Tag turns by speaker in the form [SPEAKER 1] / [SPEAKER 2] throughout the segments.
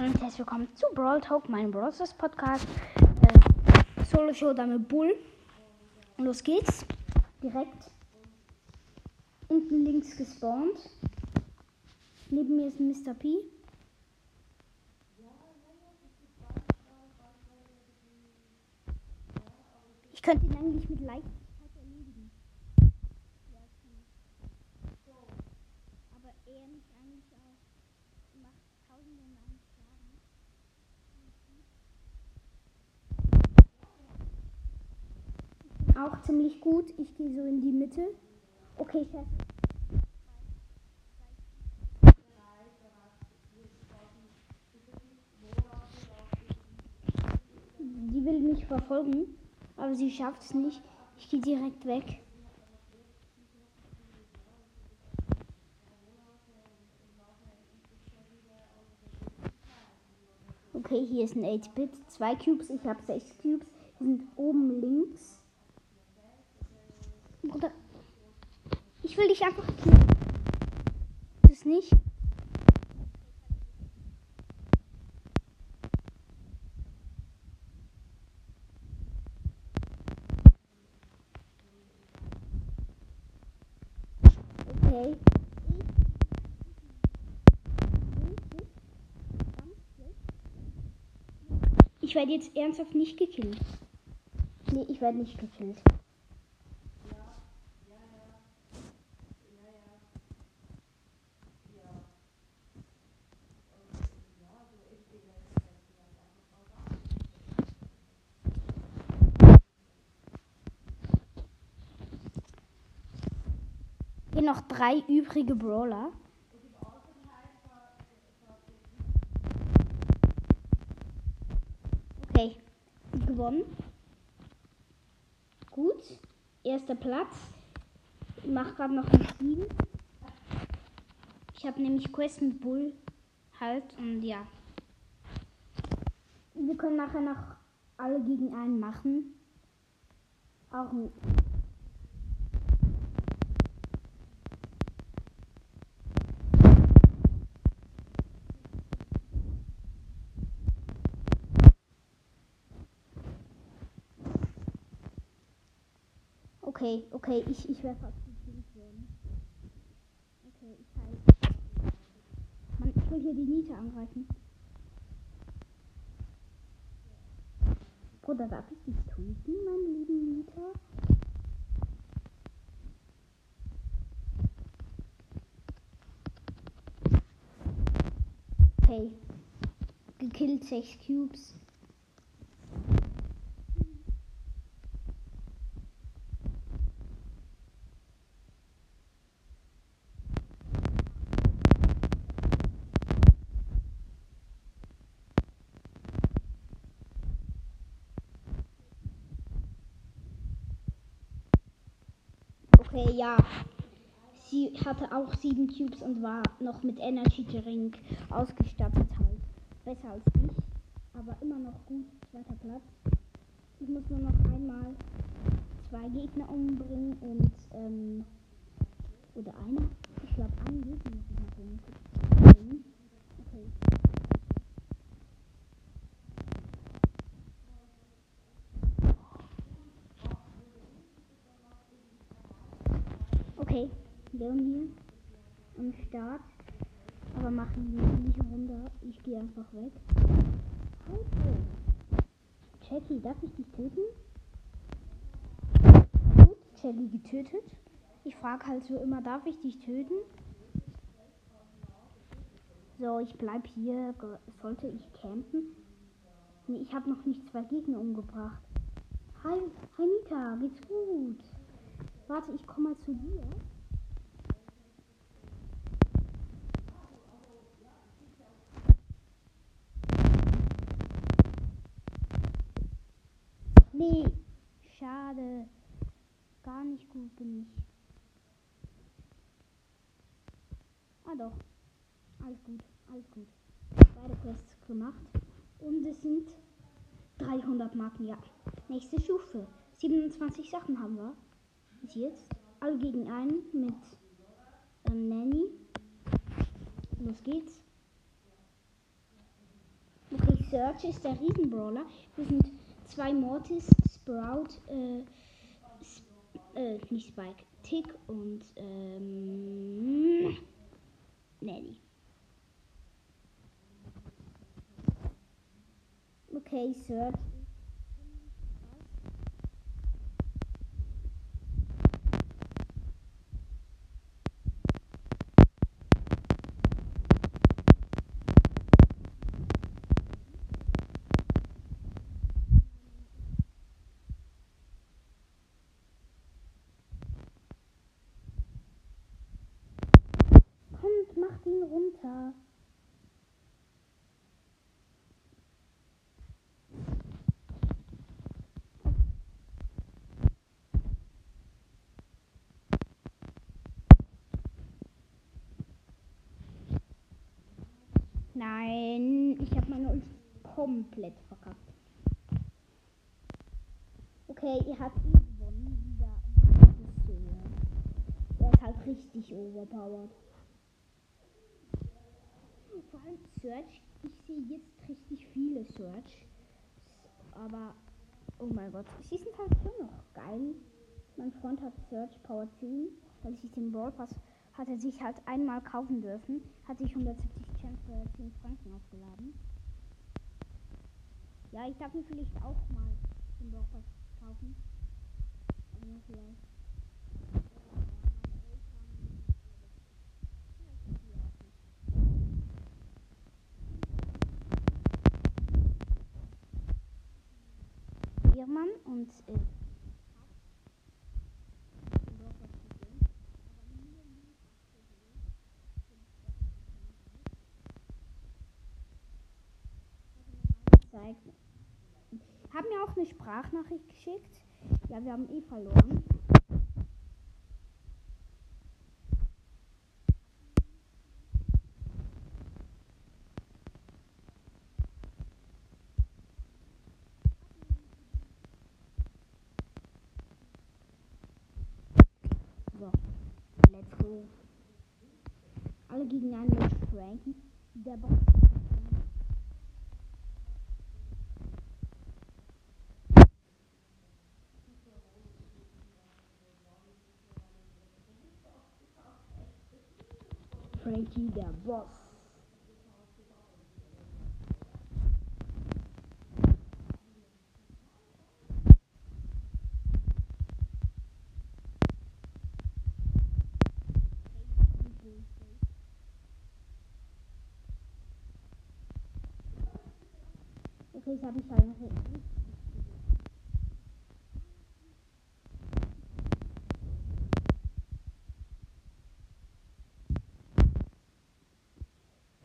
[SPEAKER 1] Und herzlich willkommen zu Brawl Talk, meinem Brawl Stars Podcast. Äh, Solo Show mit Bull. Und los geht's. Direkt unten links gespawnt. Neben mir ist Mr. P. Ich könnte ihn eigentlich mit Leichtigkeit erledigen. Aber er mich eigentlich auch macht tausende und einen Schaden. Ich bin auch ziemlich gut. Ich gehe so in die Mitte. Okay, Chef. Die will mich verfolgen, aber sie schafft es nicht. Ich gehe direkt weg. Okay, hier ist ein 8-Bit. Zwei Cubes, ich habe sechs Cubes. Die sind oben links. Bruder, ich will dich einfach killen. Das nicht. Okay. Ich werde jetzt ernsthaft nicht gekillt. Nee, ich werde nicht gekillt. Noch drei übrige Brawler. Okay, gewonnen. Gut. Erster Platz. Ich mache gerade noch ein Spiel. Ich habe nämlich Quest mit Bull halt und ja. Wir können nachher noch alle gegen einen machen. Auch ein Okay, okay, ich, ich werde fast gekillt. Okay, ich. Mann, ich will hier die Niete angreifen. Bruder, darf ich dich töten, mein lieben Nita? Okay. Gekillt, 6 Cubes. Okay, ja. Sie hatte auch sieben Cubes und war noch mit Energy Drink ausgestattet halt. Besser als ich, aber immer noch gut. Zweiter Platz. Ich muss nur noch einmal zwei Gegner umbringen und ähm, oder einer. Ich glaube einen Gegner muss ich noch umbringen. Okay. Okay, Leon hier am Start. Aber machen wir nicht runter. Einfach weg. Halt Jackie, darf ich dich töten? Gut, Jackie getötet. Ich frage halt so immer, darf ich dich töten? So, ich bleib hier. Sollte ich campen? Nee, ich habe noch nicht zwei Gegner umgebracht. Hi, hi Nita, geht's gut? Warte, ich komme mal zu dir. Nee, schade. Gar nicht gut bin ich. Ah doch. Alles gut, alles gut. Beide Quests gemacht. Und es sind 300 Marken, ja. Nächste Stufe. 27 Sachen haben wir. Bis jetzt. Alle gegen einen mit ähm, Nanny. Los geht's. Search ist der Riesenbrawler. Wir sind zwei Mortis, Sprout, äh, äh, nicht Spike, Tick und ähm, Nelly. Okay, Search. Runter. Nein, ich habe meine Ulti komplett verkackt. Okay, ihr habt ihn gewonnen. Dieser ist halt richtig overpowered. Vor allem Search. Ich sehe jetzt richtig viele Search. Aber, oh mein Gott, sie sind halt schon noch geil. Mein Freund hat Search Power 10, weil ich den Brawl Pass hat sich halt einmal kaufen dürfen. Hat sich 170 Cent für 10 Franken aufgeladen. Ja, ich darf mir vielleicht auch mal den Brawl Pass kaufen. Nur vielleicht. Biermann und äh. Haben mir auch eine Sprachnachricht geschickt. Ja, wir haben eh verloren. So, let's go. Alle gegeneinander mit Frankie. Der Boss. Frankie der Boss. Okay, ich habe mich halt noch nicht.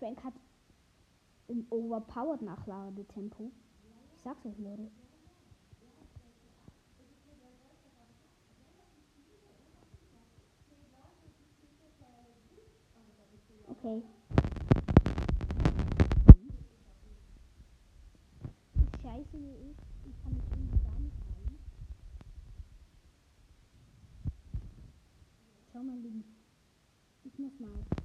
[SPEAKER 1] Frank hat ein overpowered Nachladetempo. Ich sag's euch, Leute. Okay. Scheiße hier ist, ich kann mich irgendwie gar nicht rein. Schau mal links. Ich muss mal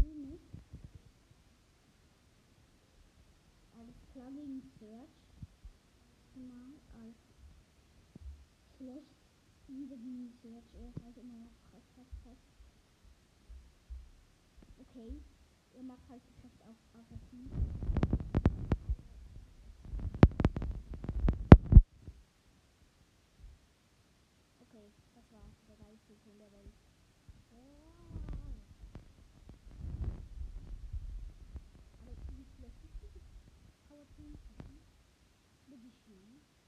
[SPEAKER 1] jetzt ist halt immer noch krass, krass, krass. Okay, ihr macht halt Geschäft auf Aggressiv. Okay, das war's. Der Geist ist in der Welt.
[SPEAKER 2] Aber wie viele Power-Teams? schön.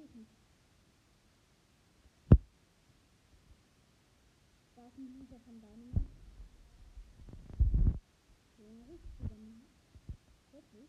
[SPEAKER 2] Ich versuche nicht. Da ist ein Loser von Dynamite. So ein richtiger Mann. Wirklich? Wirklich?